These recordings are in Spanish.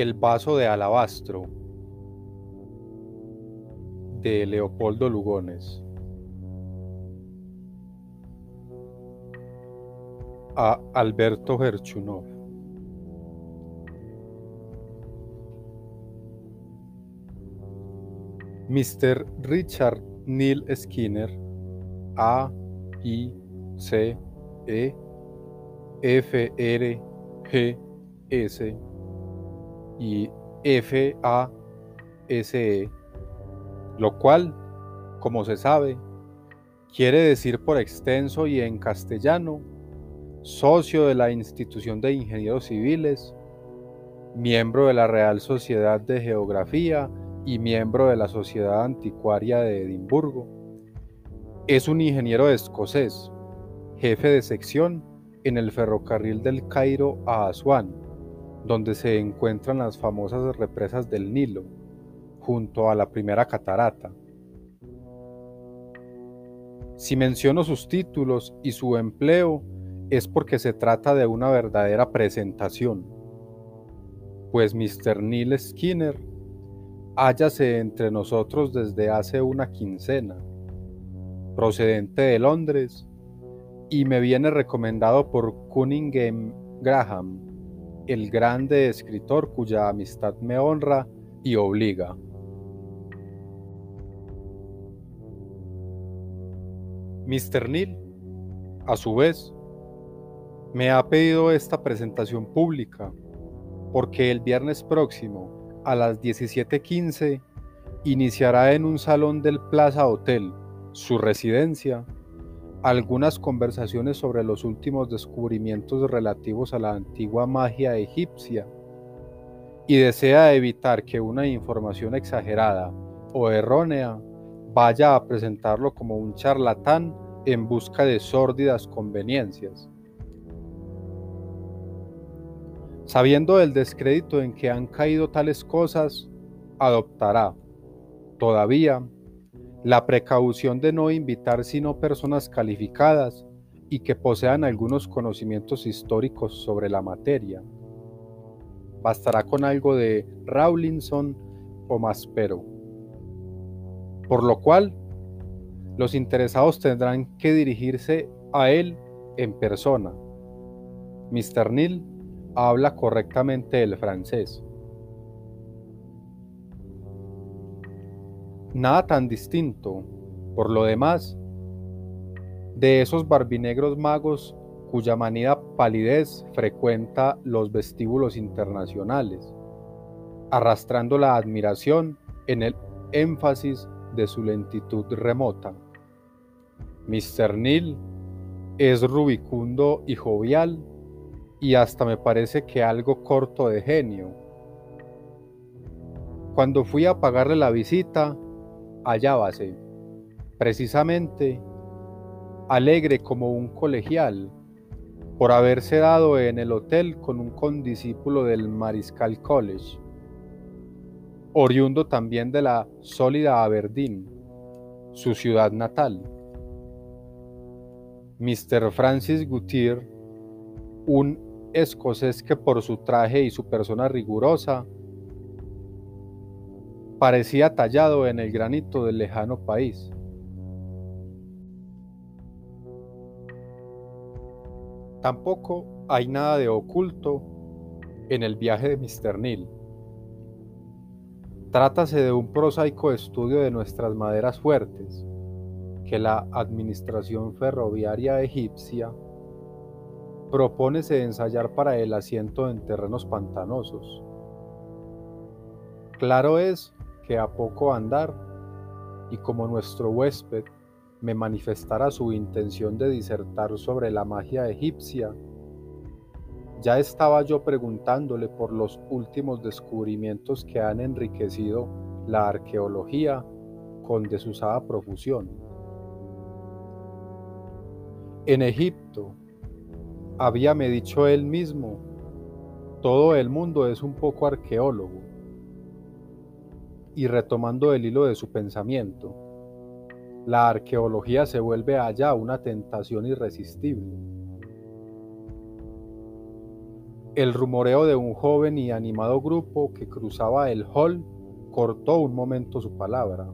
El vaso de alabastro de Leopoldo Lugones. A Alberto Gerchunov. Mr. Richard Neil Skinner, A, I, C, E, F, R, G, S y F, A, S, E, lo cual, como se sabe, quiere decir por extenso y en castellano, socio de la Institución de Ingenieros Civiles, miembro de la Real Sociedad de Geografía y miembro de la Sociedad Anticuaria de Edimburgo. Es un ingeniero escocés, jefe de sección en el ferrocarril del Cairo a Asuán, donde se encuentran las famosas represas del Nilo, junto a la primera catarata. Si menciono sus títulos y su empleo es porque se trata de una verdadera presentación, pues Mr. Neil Skinner hállase entre nosotros desde hace una quincena, procedente de Londres, y me viene recomendado por Cunningham Graham, el grande escritor cuya amistad me honra y obliga. Mr. Neil, a su vez, me ha pedido esta presentación pública porque el viernes próximo a las 17:15 iniciará en un salón del Plaza Hotel, su residencia, algunas conversaciones sobre los últimos descubrimientos relativos a la antigua magia egipcia y desea evitar que una información exagerada o errónea vaya a presentarlo como un charlatán en busca de sórdidas conveniencias. Sabiendo del descrédito en que han caído tales cosas, adoptará, todavía, la precaución de no invitar sino personas calificadas y que posean algunos conocimientos históricos sobre la materia. Bastará con algo de Rawlinson o Maspero. Por lo cual, los interesados tendrán que dirigirse a él en persona. Mr. Neil habla correctamente el francés. Nada tan distinto, por lo demás, de esos barbinegros magos cuya manida palidez frecuenta los vestíbulos internacionales, arrastrando la admiración en el énfasis de su lentitud remota. Mr. Neil es rubicundo y jovial y hasta me parece que algo corto de genio. Cuando fui a pagarle la visita, hallábase, precisamente, alegre como un colegial, por haberse dado en el hotel con un condiscípulo del Mariscal College, oriundo también de la sólida Aberdeen, su ciudad natal. Mr. Francis Gutier, un escocés que por su traje y su persona rigurosa parecía tallado en el granito del lejano país. Tampoco hay nada de oculto en el viaje de Mr. Neil. Trátase de un prosaico estudio de nuestras maderas fuertes, que la Administración Ferroviaria Egipcia propónese ensayar para el asiento en terrenos pantanosos. Claro es que a poco andar, y como nuestro huésped me manifestara su intención de disertar sobre la magia egipcia, ya estaba yo preguntándole por los últimos descubrimientos que han enriquecido la arqueología con desusada profusión. En Egipto, habíame dicho él mismo, todo el mundo es un poco arqueólogo. Y retomando el hilo de su pensamiento, la arqueología se vuelve allá una tentación irresistible. El rumoreo de un joven y animado grupo que cruzaba el hall cortó un momento su palabra.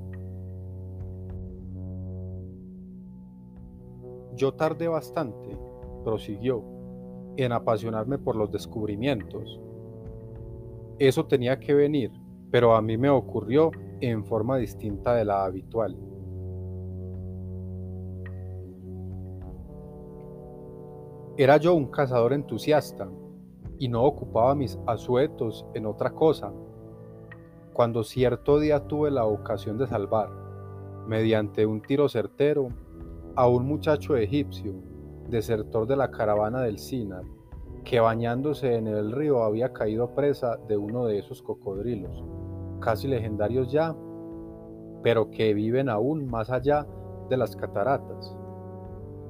Yo tardé bastante, prosiguió, en apasionarme por los descubrimientos. Eso tenía que venir, pero a mí me ocurrió en forma distinta de la habitual. Era yo un cazador entusiasta y no ocupaba mis asuetos en otra cosa. Cuando cierto día tuve la ocasión de salvar, mediante un tiro certero, a un muchacho egipcio, desertor de la caravana del Sinar, que bañándose en el río había caído presa de uno de esos cocodrilos, casi legendarios ya, pero que viven aún más allá de las cataratas,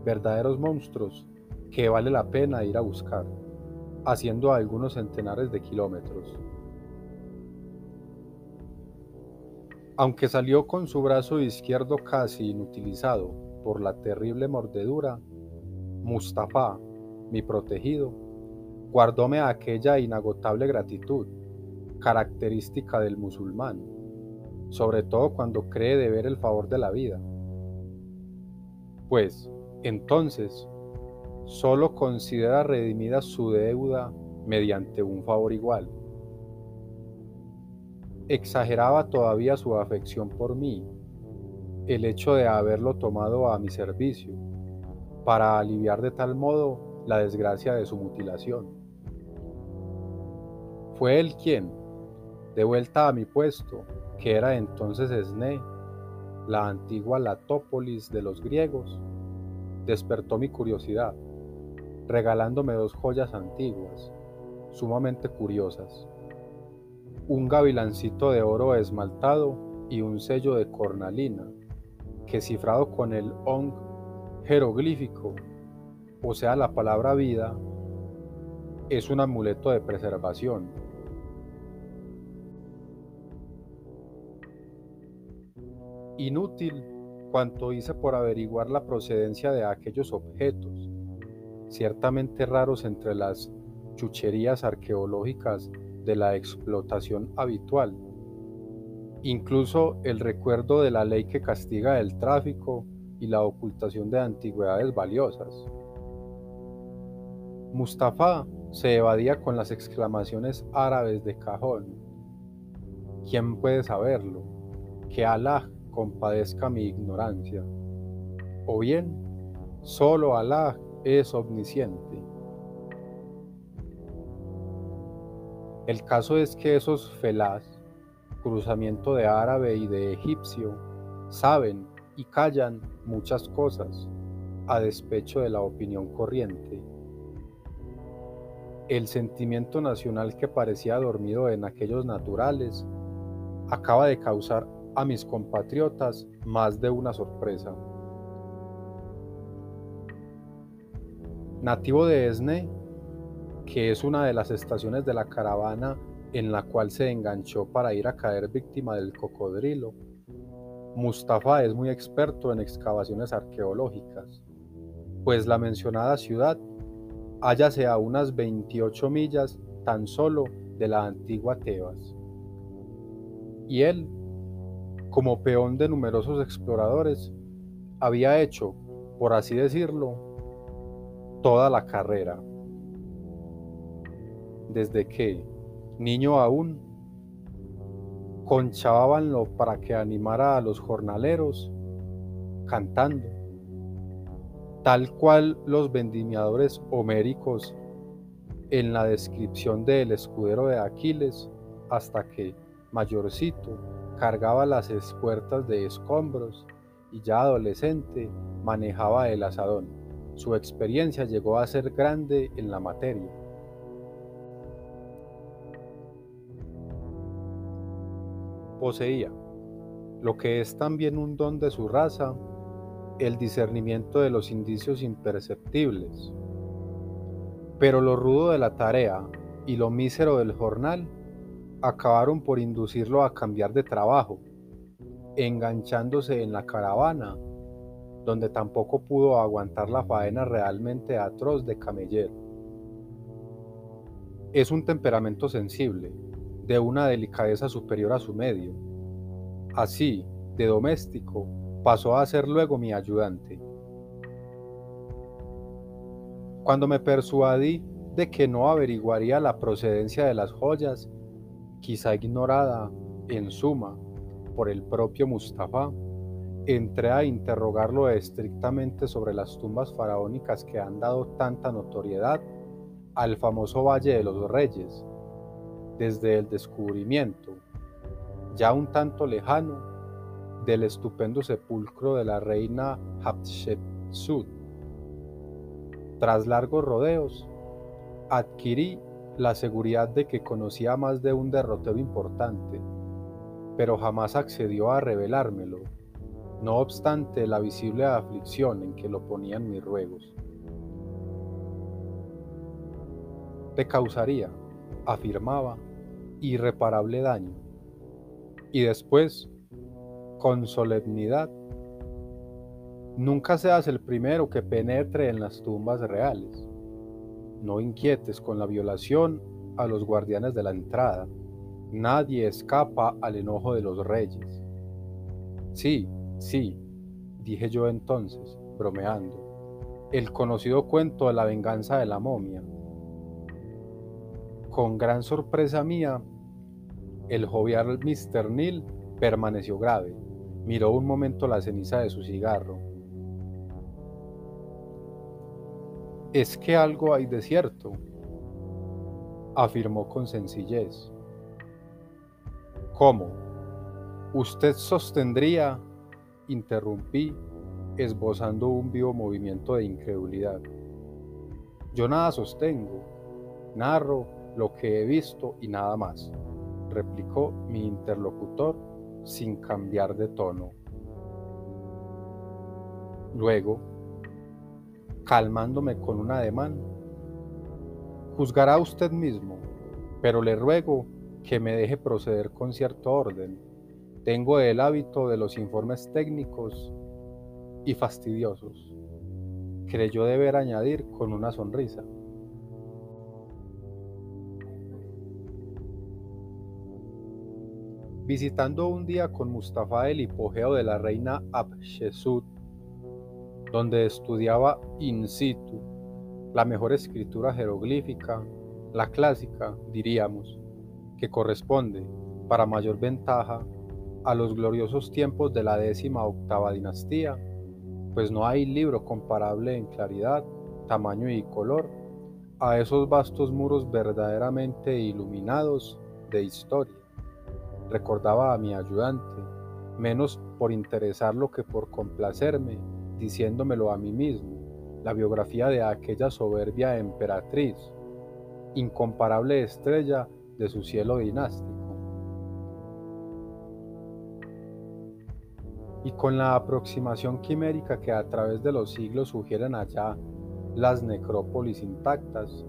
verdaderos monstruos que vale la pena ir a buscar, haciendo algunos centenares de kilómetros. Aunque salió con su brazo izquierdo casi inutilizado por la terrible mordedura, Mustafa, mi protegido, guardóme aquella inagotable gratitud, característica del musulmán, sobre todo cuando cree deber el favor de la vida. Pues, entonces, solo considera redimida su deuda mediante un favor igual. Exageraba todavía su afección por mí, el hecho de haberlo tomado a mi servicio, para aliviar de tal modo la desgracia de su mutilación. Fue él quien, de vuelta a mi puesto, que era entonces Esné, la antigua Latópolis de los griegos, despertó mi curiosidad regalándome dos joyas antiguas, sumamente curiosas. Un gavilancito de oro esmaltado y un sello de cornalina, que cifrado con el ong jeroglífico, o sea la palabra vida, es un amuleto de preservación. Inútil cuanto hice por averiguar la procedencia de aquellos objetos, ciertamente raros entre las chucherías arqueológicas de la explotación habitual. Incluso el recuerdo de la ley que castiga el tráfico y la ocultación de antigüedades valiosas. Mustafa se evadía con las exclamaciones árabes de cajón. ¿Quién puede saberlo? Que Allah compadezca mi ignorancia. O bien, solo Allah es omnisciente. El caso es que esos felás, cruzamiento de árabe y de egipcio, saben y callan muchas cosas a despecho de la opinión corriente. El sentimiento nacional que parecía dormido en aquellos naturales acaba de causar a mis compatriotas más de una sorpresa. Nativo de Esne, que es una de las estaciones de la caravana en la cual se enganchó para ir a caer víctima del cocodrilo, Mustafa es muy experto en excavaciones arqueológicas, pues la mencionada ciudad hállase a unas 28 millas tan solo de la antigua Tebas. Y él, como peón de numerosos exploradores, había hecho, por así decirlo, toda la carrera. Desde que, niño aún, conchábanlo para que animara a los jornaleros cantando, tal cual los vendimiadores homéricos en la descripción del escudero de Aquiles, hasta que, mayorcito, cargaba las espuertas de escombros y ya adolescente manejaba el asadón. Su experiencia llegó a ser grande en la materia. Poseía, lo que es también un don de su raza, el discernimiento de los indicios imperceptibles. Pero lo rudo de la tarea y lo mísero del jornal acabaron por inducirlo a cambiar de trabajo, enganchándose en la caravana donde tampoco pudo aguantar la faena realmente atroz de camellero. Es un temperamento sensible, de una delicadeza superior a su medio. Así, de doméstico, pasó a ser luego mi ayudante. Cuando me persuadí de que no averiguaría la procedencia de las joyas, quizá ignorada, en suma, por el propio Mustafa, entré a interrogarlo estrictamente sobre las tumbas faraónicas que han dado tanta notoriedad al famoso Valle de los Reyes, desde el descubrimiento, ya un tanto lejano, del estupendo sepulcro de la reina Hatshepsut. Tras largos rodeos, adquirí la seguridad de que conocía más de un derrotero importante, pero jamás accedió a revelármelo, no obstante la visible aflicción en que lo ponían mis ruegos. Te causaría, afirmaba, irreparable daño. Y después, con solemnidad, nunca seas el primero que penetre en las tumbas reales. No inquietes con la violación a los guardianes de la entrada. Nadie escapa al enojo de los reyes. Sí, sí, dije yo entonces, bromeando, el conocido cuento de la venganza de la momia con gran sorpresa mía, el jovial Mr. Neil permaneció grave. Miró un momento la ceniza de su cigarro. Es que algo hay de cierto, afirmó con sencillez. ¿Cómo? Usted sostendría, interrumpí, esbozando un vivo movimiento de incredulidad. Yo nada sostengo, narro lo que he visto y nada más, replicó mi interlocutor sin cambiar de tono. Luego, calmándome con un ademán, juzgará usted mismo, pero le ruego que me deje proceder con cierto orden. Tengo el hábito de los informes técnicos y fastidiosos, creyó deber añadir con una sonrisa. visitando un día con Mustafa el hipogeo de la reina Abshesut, donde estudiaba in situ la mejor escritura jeroglífica, la clásica, diríamos, que corresponde, para mayor ventaja, a los gloriosos tiempos de la décima octava dinastía, pues no hay libro comparable en claridad, tamaño y color a esos vastos muros verdaderamente iluminados de historia. Recordaba a mi ayudante, menos por interesarlo que por complacerme, diciéndomelo a mí mismo, la biografía de aquella soberbia emperatriz, incomparable estrella de su cielo dinástico. Y con la aproximación quimérica que a través de los siglos sugieren allá las necrópolis intactas,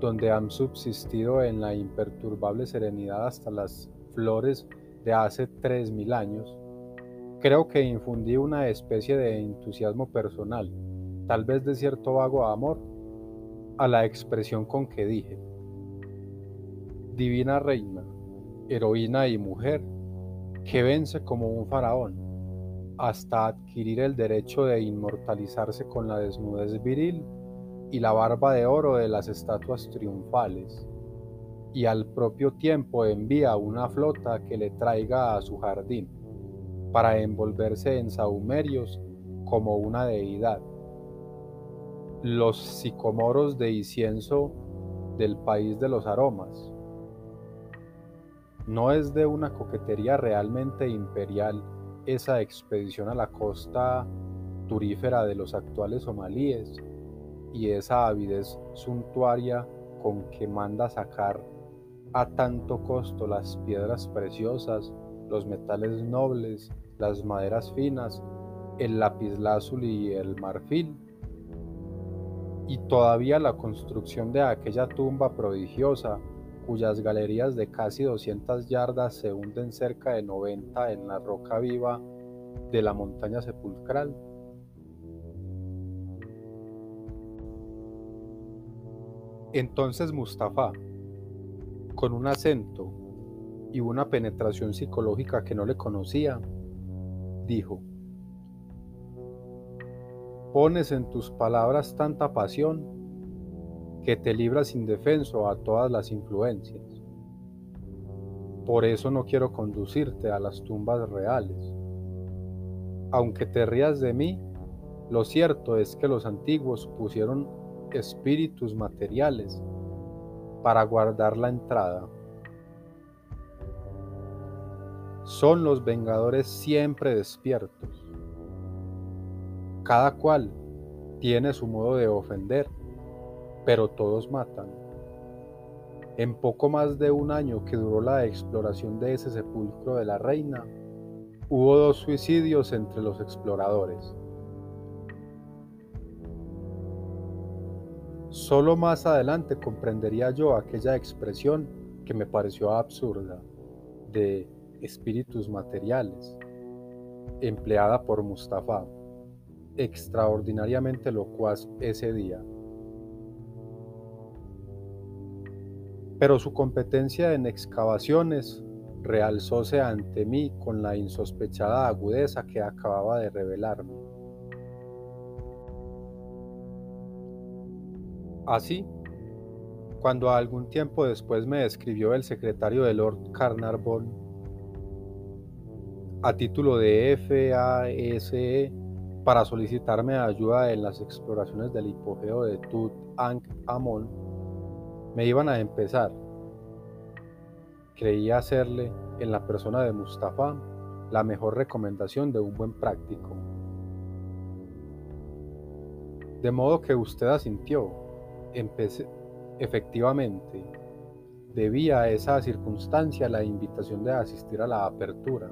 donde han subsistido en la imperturbable serenidad hasta las flores de hace 3.000 años, creo que infundí una especie de entusiasmo personal, tal vez de cierto vago amor, a la expresión con que dije, Divina Reina, heroína y mujer, que vence como un faraón, hasta adquirir el derecho de inmortalizarse con la desnudez viril y la barba de oro de las estatuas triunfales y al propio tiempo envía una flota que le traiga a su jardín, para envolverse en saumerios como una deidad. Los sicomoros de incienso del país de los aromas. No es de una coquetería realmente imperial esa expedición a la costa turífera de los actuales somalíes y esa avidez suntuaria con que manda sacar a tanto costo las piedras preciosas, los metales nobles, las maderas finas, el lapislázuli y el marfil. Y todavía la construcción de aquella tumba prodigiosa, cuyas galerías de casi 200 yardas se hunden cerca de 90 en la roca viva de la montaña sepulcral. Entonces Mustafa, Con un acento y una penetración psicológica que no le conocía, dijo, Pones en tus palabras tanta pasión que te libras indefenso a todas las influencias. Por eso no quiero conducirte a las tumbas reales. Aunque te rías de mí, lo cierto es que los antiguos pusieron espíritus materiales para guardar la entrada. Son los vengadores siempre despiertos. Cada cual tiene su modo de ofender, pero todos matan. En poco más de un año que duró la exploración de ese sepulcro de la reina, hubo dos suicidios entre los exploradores. Solo más adelante comprendería yo aquella expresión que me pareció absurda de espíritus materiales, empleada por Mustafa, extraordinariamente locuaz ese día. Pero su competencia en excavaciones realzóse ante mí con la insospechada agudeza que acababa de revelarme. Así, cuando algún tiempo después me escribió el secretario de Lord Carnarvon a título de FASE para solicitarme ayuda en las exploraciones del hipogeo de Tut Ankh Amon, me iban a empezar. Creí hacerle en la persona de Mustafa la mejor recomendación de un buen práctico. De modo que usted asintió. Efectivamente, debía a esa circunstancia la invitación de asistir a la apertura.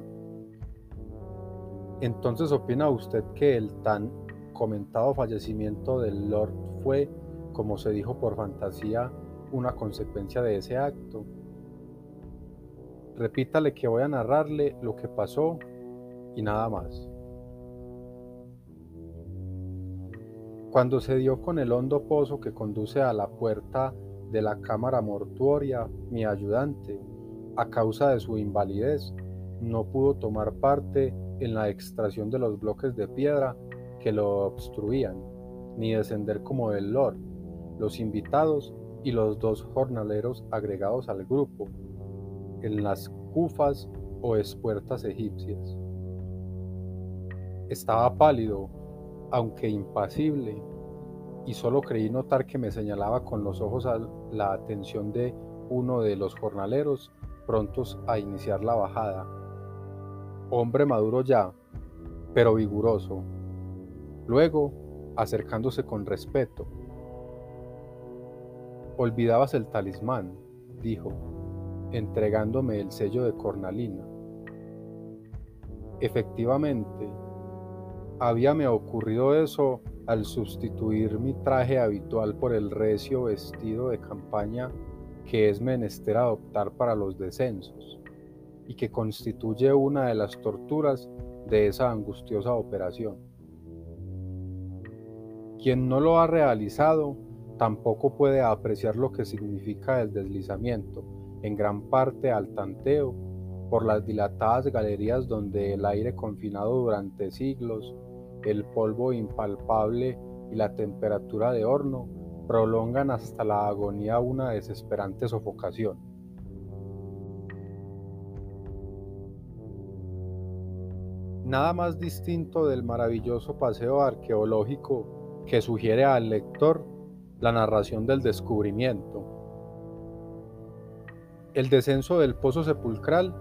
Entonces, ¿opina usted que el tan comentado fallecimiento del Lord fue, como se dijo por fantasía, una consecuencia de ese acto? Repítale que voy a narrarle lo que pasó y nada más. Cuando se dio con el hondo pozo que conduce a la puerta de la cámara mortuoria, mi ayudante, a causa de su invalidez, no pudo tomar parte en la extracción de los bloques de piedra que lo obstruían, ni descender como el Lord, los invitados y los dos jornaleros agregados al grupo, en las cufas o espuertas egipcias. Estaba pálido, aunque impasible, y solo creí notar que me señalaba con los ojos la atención de uno de los jornaleros prontos a iniciar la bajada hombre maduro ya, pero vigoroso. Luego, acercándose con respeto. Olvidabas el talismán, dijo, entregándome el sello de cornalina. Efectivamente, habíame ocurrido eso al sustituir mi traje habitual por el recio vestido de campaña que es menester adoptar para los descensos y que constituye una de las torturas de esa angustiosa operación. Quien no lo ha realizado tampoco puede apreciar lo que significa el deslizamiento, en gran parte al tanteo, por las dilatadas galerías donde el aire confinado durante siglos, el polvo impalpable y la temperatura de horno prolongan hasta la agonía una desesperante sofocación. Nada más distinto del maravilloso paseo arqueológico que sugiere al lector la narración del descubrimiento. El descenso del pozo sepulcral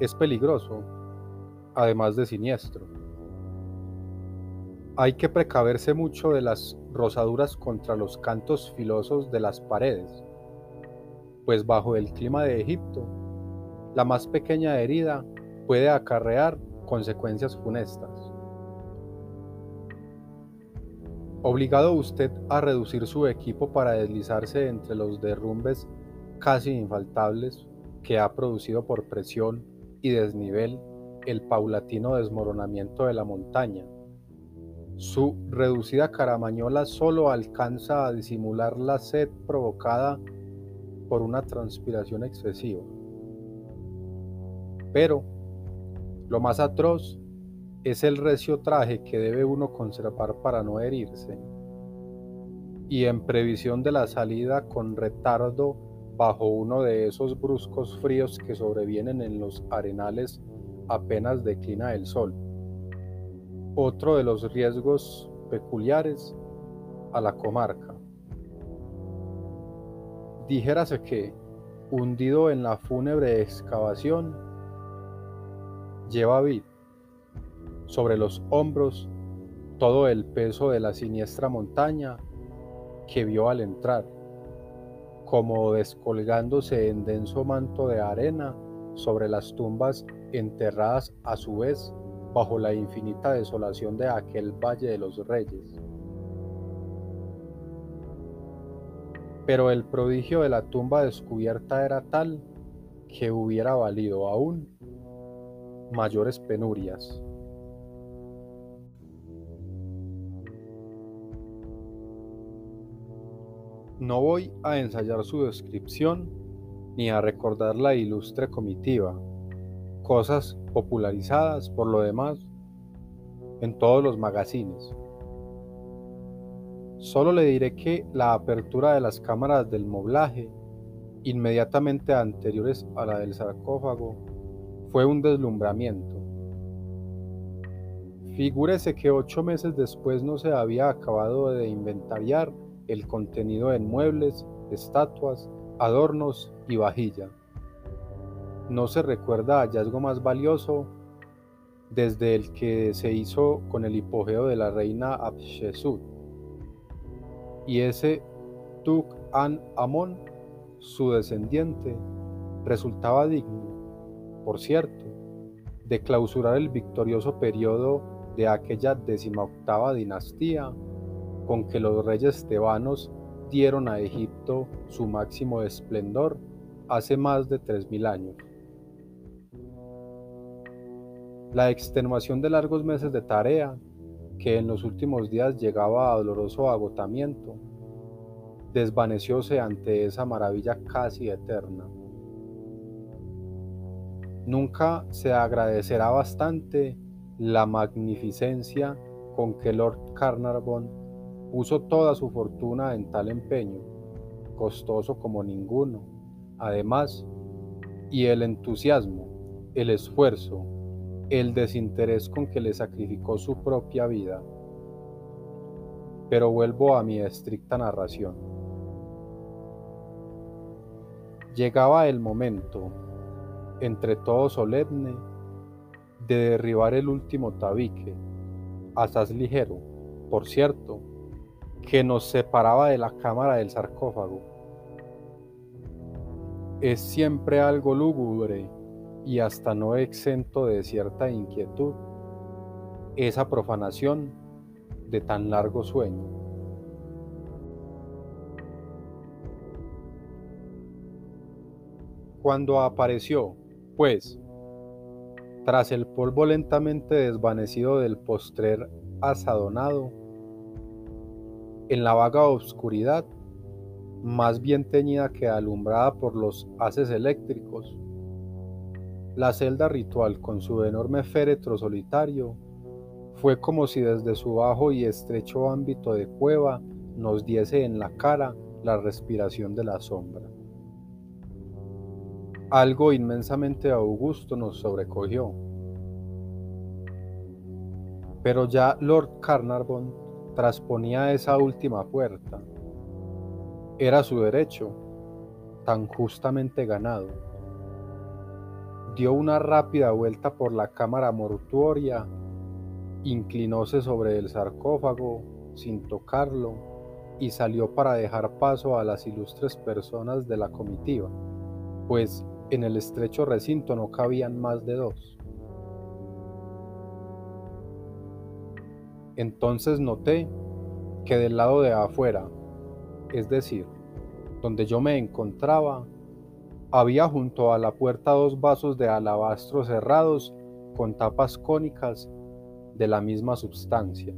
es peligroso, además de siniestro. Hay que precaverse mucho de las rosaduras contra los cantos filosos de las paredes, pues bajo el clima de Egipto, la más pequeña herida puede acarrear consecuencias funestas. Obligado usted a reducir su equipo para deslizarse entre los derrumbes casi infaltables que ha producido por presión y desnivel el paulatino desmoronamiento de la montaña. Su reducida caramañola solo alcanza a disimular la sed provocada por una transpiración excesiva. Pero lo más atroz es el recio traje que debe uno conservar para no herirse. Y en previsión de la salida con retardo bajo uno de esos bruscos fríos que sobrevienen en los arenales apenas declina el sol. Otro de los riesgos peculiares a la comarca. Dijérase que, hundido en la fúnebre excavación, lleva vid sobre los hombros todo el peso de la siniestra montaña que vio al entrar, como descolgándose en denso manto de arena sobre las tumbas enterradas a su vez bajo la infinita desolación de aquel Valle de los Reyes. Pero el prodigio de la tumba descubierta era tal que hubiera valido aún mayores penurias. No voy a ensayar su descripción ni a recordar la ilustre comitiva, cosas popularizadas por lo demás en todos los magazines. Solo le diré que la apertura de las cámaras del moblaje, inmediatamente anteriores a la del sarcófago, fue un deslumbramiento. Figúrese que ocho meses después no se había acabado de inventariar el contenido en muebles, estatuas, adornos y vajilla. No se recuerda hallazgo más valioso desde el que se hizo con el hipogeo de la reina Abshesut y ese Tuk An Amon, su descendiente, resultaba digno, por cierto, de clausurar el victorioso periodo de aquella decimoctava dinastía con que los reyes tebanos dieron a Egipto su máximo esplendor hace más de tres mil años. La extenuación de largos meses de tarea que en los últimos días llegaba a doloroso agotamiento, desvanecióse ante esa maravilla casi eterna. Nunca se agradecerá bastante la magnificencia con que Lord Carnarvon puso toda su fortuna en tal empeño, costoso como ninguno, además, y el entusiasmo, el esfuerzo, el desinterés con que le sacrificó su propia vida. Pero vuelvo a mi estricta narración. Llegaba el momento, entre todo solemne, de derribar el último tabique, asaz ligero, por cierto, que nos separaba de la cámara del sarcófago. Es siempre algo lúgubre y hasta no exento de cierta inquietud esa profanación de tan largo sueño. Cuando apareció, pues, tras el polvo lentamente desvanecido del postrer asadonado, en la vaga oscuridad, más bien teñida que alumbrada por los haces eléctricos, la celda ritual, con su enorme féretro solitario, fue como si desde su bajo y estrecho ámbito de cueva nos diese en la cara la respiración de la sombra. Algo inmensamente augusto nos sobrecogió. Pero ya Lord Carnarvon trasponía esa última puerta. Era su derecho, tan justamente ganado dio una rápida vuelta por la cámara mortuoria, inclinóse sobre el sarcófago sin tocarlo y salió para dejar paso a las ilustres personas de la comitiva, pues en el estrecho recinto no cabían más de dos. Entonces noté que del lado de afuera, es decir, donde yo me encontraba, había junto a la puerta dos vasos de alabastro cerrados con tapas cónicas de la misma substancia.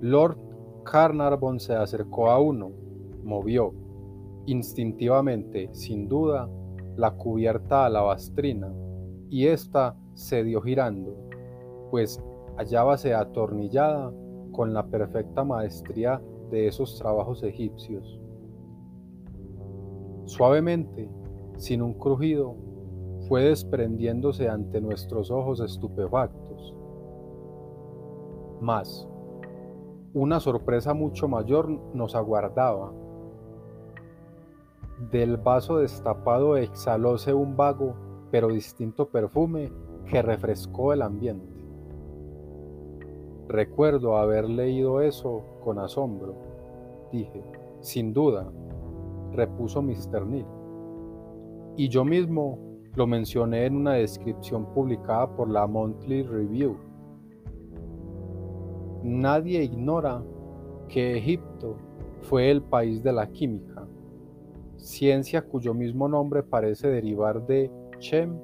Lord Carnarvon se acercó a uno, movió, Instintivamente, sin duda, la cubierta alabastrina, y ésta se dio girando, pues hallábase atornillada con la perfecta maestría de esos trabajos egipcios. Suavemente, sin un crujido, fue desprendiéndose ante nuestros ojos estupefactos. Mas, una sorpresa mucho mayor nos aguardaba del vaso destapado exhalóse un vago pero distinto perfume que refrescó el ambiente. Recuerdo haber leído eso con asombro. Dije, sin duda, repuso Mr. Neal. Y yo mismo lo mencioné en una descripción publicada por la Monthly Review. Nadie ignora que Egipto fue el país de la química ciencia cuyo mismo nombre parece derivar de Chem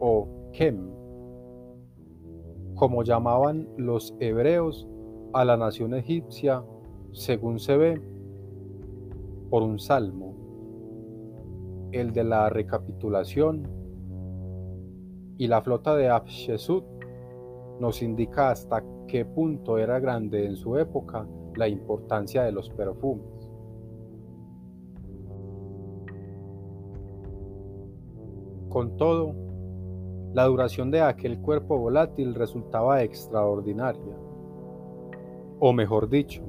o Kem, como llamaban los hebreos a la nación egipcia, según se ve por un salmo, el de la recapitulación, y la flota de Abshesut nos indica hasta qué punto era grande en su época la importancia de los perfumes. Con todo, la duración de aquel cuerpo volátil resultaba extraordinaria. O mejor dicho,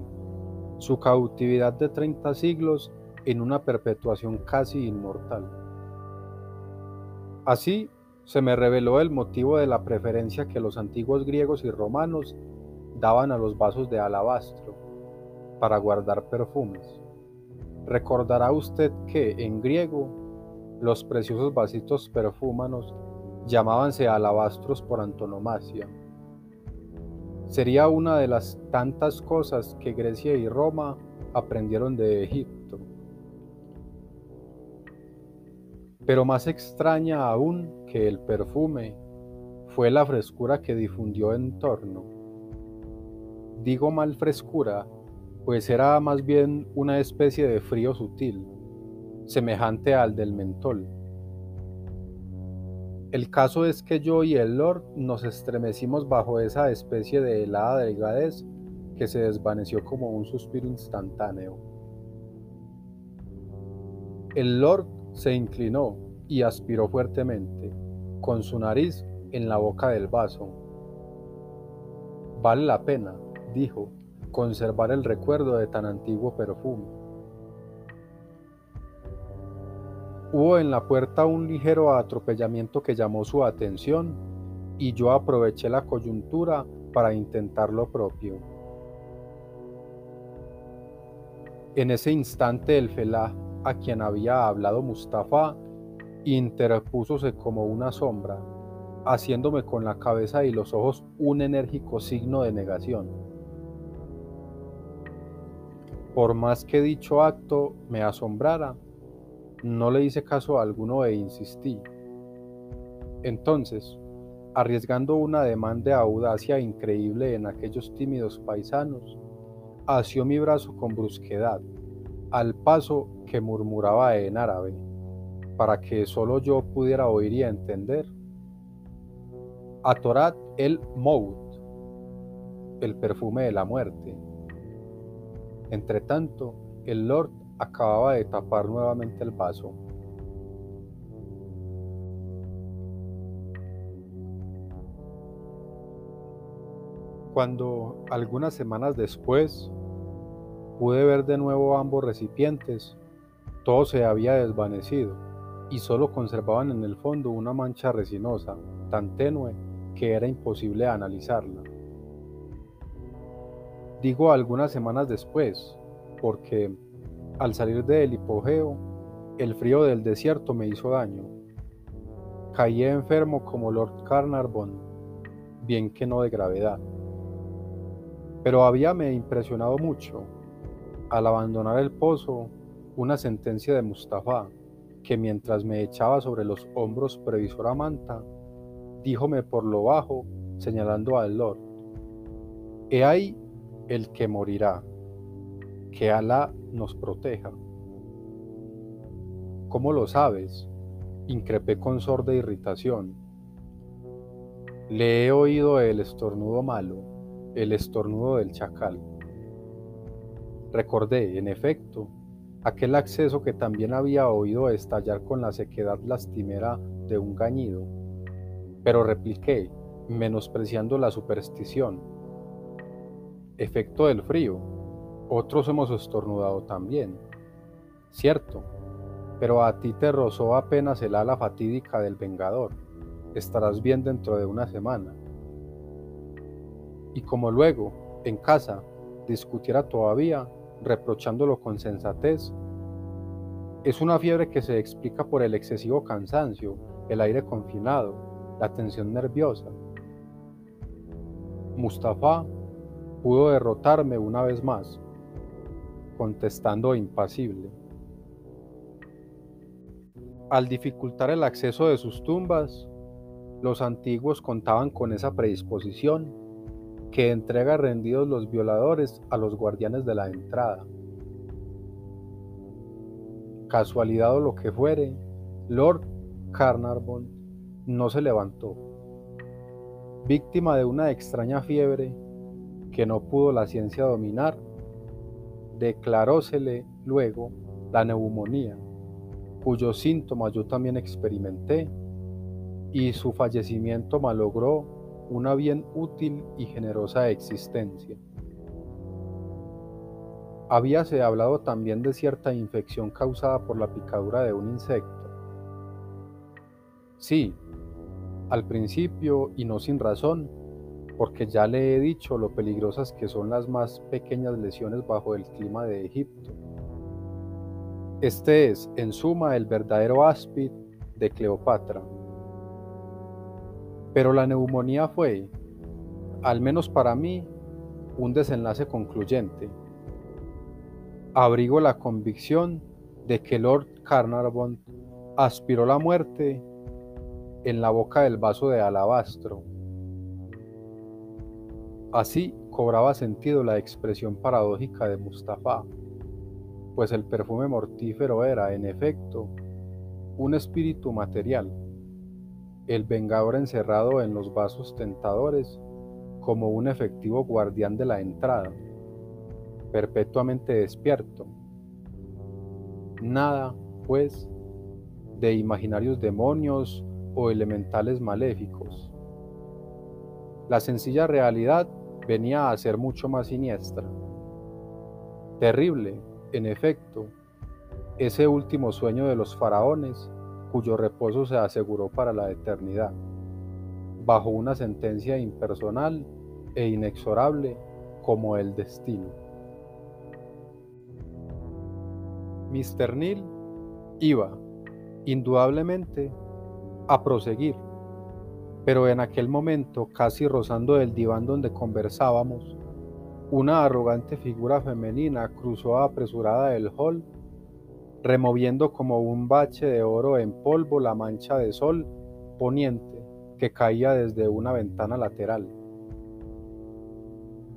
su cautividad de 30 siglos en una perpetuación casi inmortal. Así se me reveló el motivo de la preferencia que los antiguos griegos y romanos daban a los vasos de alabastro para guardar perfumes. Recordará usted que en griego los preciosos vasitos perfúmanos llamábanse alabastros por antonomasia. Sería una de las tantas cosas que Grecia y Roma aprendieron de Egipto. Pero más extraña aún que el perfume fue la frescura que difundió en torno. Digo mal frescura, pues era más bien una especie de frío sutil semejante al del mentol. El caso es que yo y el Lord nos estremecimos bajo esa especie de helada delgadez que se desvaneció como un suspiro instantáneo. El Lord se inclinó y aspiró fuertemente, con su nariz en la boca del vaso. Vale la pena, dijo, conservar el recuerdo de tan antiguo perfume. Hubo en la puerta un ligero atropellamiento que llamó su atención y yo aproveché la coyuntura para intentar lo propio. En ese instante el felá a quien había hablado Mustafa interpúsose como una sombra, haciéndome con la cabeza y los ojos un enérgico signo de negación. Por más que dicho acto me asombrara, no le hice caso a alguno e insistí. Entonces, arriesgando un ademán de audacia increíble en aquellos tímidos paisanos, asió mi brazo con brusquedad, al paso que murmuraba en árabe, para que solo yo pudiera oír y entender. Atorat el Mout, el perfume de la muerte. Entretanto, el Lord acababa de tapar nuevamente el vaso. Cuando algunas semanas después pude ver de nuevo ambos recipientes, todo se había desvanecido y solo conservaban en el fondo una mancha resinosa, tan tenue que era imposible analizarla. Digo algunas semanas después, porque al salir del hipogeo, el frío del desierto me hizo daño. Caí enfermo como Lord Carnarvon, bien que no de gravedad. Pero habíame impresionado mucho, al abandonar el pozo, una sentencia de Mustafa, que mientras me echaba sobre los hombros previsora manta, díjome por lo bajo, señalando al Lord, He ahí el que morirá que Alá nos proteja. ¿Cómo lo sabes? increpé con sorda irritación. Le he oído el estornudo malo, el estornudo del chacal. Recordé, en efecto, aquel acceso que también había oído estallar con la sequedad lastimera de un gañido, pero repliqué, menospreciando la superstición. Efecto del frío. Otros hemos estornudado también. Cierto, pero a ti te rozó apenas el ala fatídica del Vengador. Estarás bien dentro de una semana. Y como luego, en casa, discutiera todavía, reprochándolo con sensatez, es una fiebre que se explica por el excesivo cansancio, el aire confinado, la tensión nerviosa. Mustafa pudo derrotarme una vez más, contestando impasible. Al dificultar el acceso de sus tumbas, los antiguos contaban con esa predisposición que entrega rendidos los violadores a los guardianes de la entrada. Casualidad o lo que fuere, Lord Carnarvon no se levantó. Víctima de una extraña fiebre que no pudo la ciencia dominar, declarósele luego la neumonía cuyos síntomas yo también experimenté, y su fallecimiento malogró una bien útil y generosa existencia. Habíase hablado también de cierta infección causada por la picadura de un insecto. Sí, al principio y no sin razón, porque ya le he dicho lo peligrosas que son las más pequeñas lesiones bajo el clima de Egipto. Este es, en suma, el verdadero áspid de Cleopatra. Pero la neumonía fue, al menos para mí, un desenlace concluyente. Abrigo la convicción de que Lord Carnarvon aspiró la muerte en la boca del vaso de alabastro. Así cobraba sentido la expresión paradójica de Mustafa pues el perfume mortífero era, en efecto, un espíritu material, el vengador encerrado en los vasos tentadores como un efectivo guardián de la entrada, perpetuamente despierto. Nada, pues, de imaginarios demonios o elementales maléficos. La sencilla realidad venía a ser mucho más siniestra, terrible en efecto, ese último sueño de los faraones, cuyo reposo se aseguró para la eternidad, bajo una sentencia impersonal e inexorable como el destino. Mr. Neil iba, indudablemente, a proseguir, pero en aquel momento, casi rozando el diván donde conversábamos, una arrogante figura femenina cruzó apresurada el hall, removiendo como un bache de oro en polvo la mancha de sol poniente que caía desde una ventana lateral.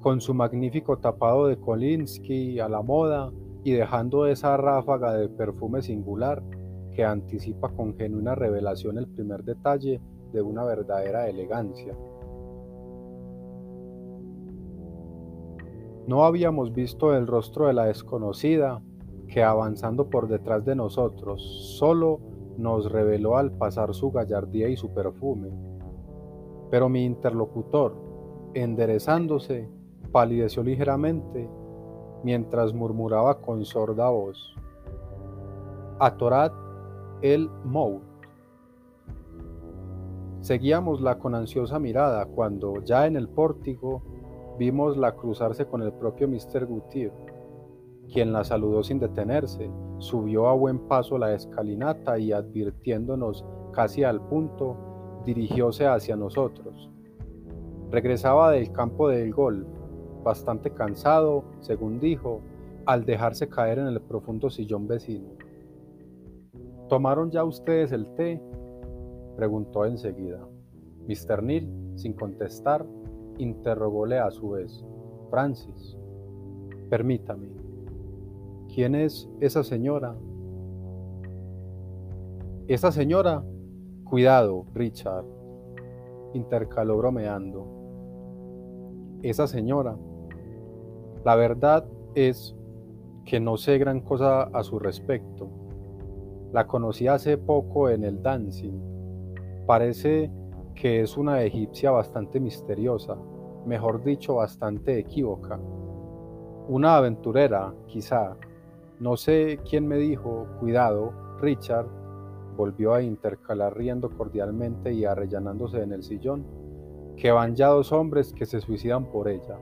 Con su magnífico tapado de Kolinsky a la moda y dejando esa ráfaga de perfume singular que anticipa con genuina revelación el primer detalle de una verdadera elegancia. No habíamos visto el rostro de la desconocida que avanzando por detrás de nosotros solo nos reveló al pasar su gallardía y su perfume. Pero mi interlocutor, enderezándose, palideció ligeramente mientras murmuraba con sorda voz. Atorad el Mout. Seguíamosla con ansiosa mirada cuando, ya en el pórtico, Vimosla cruzarse con el propio Mr. Gutier, quien la saludó sin detenerse, subió a buen paso la escalinata y advirtiéndonos casi al punto, dirigióse hacia nosotros. Regresaba del campo del golf, bastante cansado, según dijo, al dejarse caer en el profundo sillón vecino. ¿Tomaron ya ustedes el té? Preguntó enseguida. Mr. Neil, sin contestar, interrogóle a su vez. Francis, permítame, ¿quién es esa señora? Esa señora, cuidado, Richard, intercaló bromeando. Esa señora, la verdad es que no sé gran cosa a su respecto. La conocí hace poco en el dancing. Parece que es una egipcia bastante misteriosa, mejor dicho, bastante equívoca. Una aventurera, quizá. No sé quién me dijo, cuidado, Richard, volvió a intercalar riendo cordialmente y arrellanándose en el sillón, que van ya dos hombres que se suicidan por ella.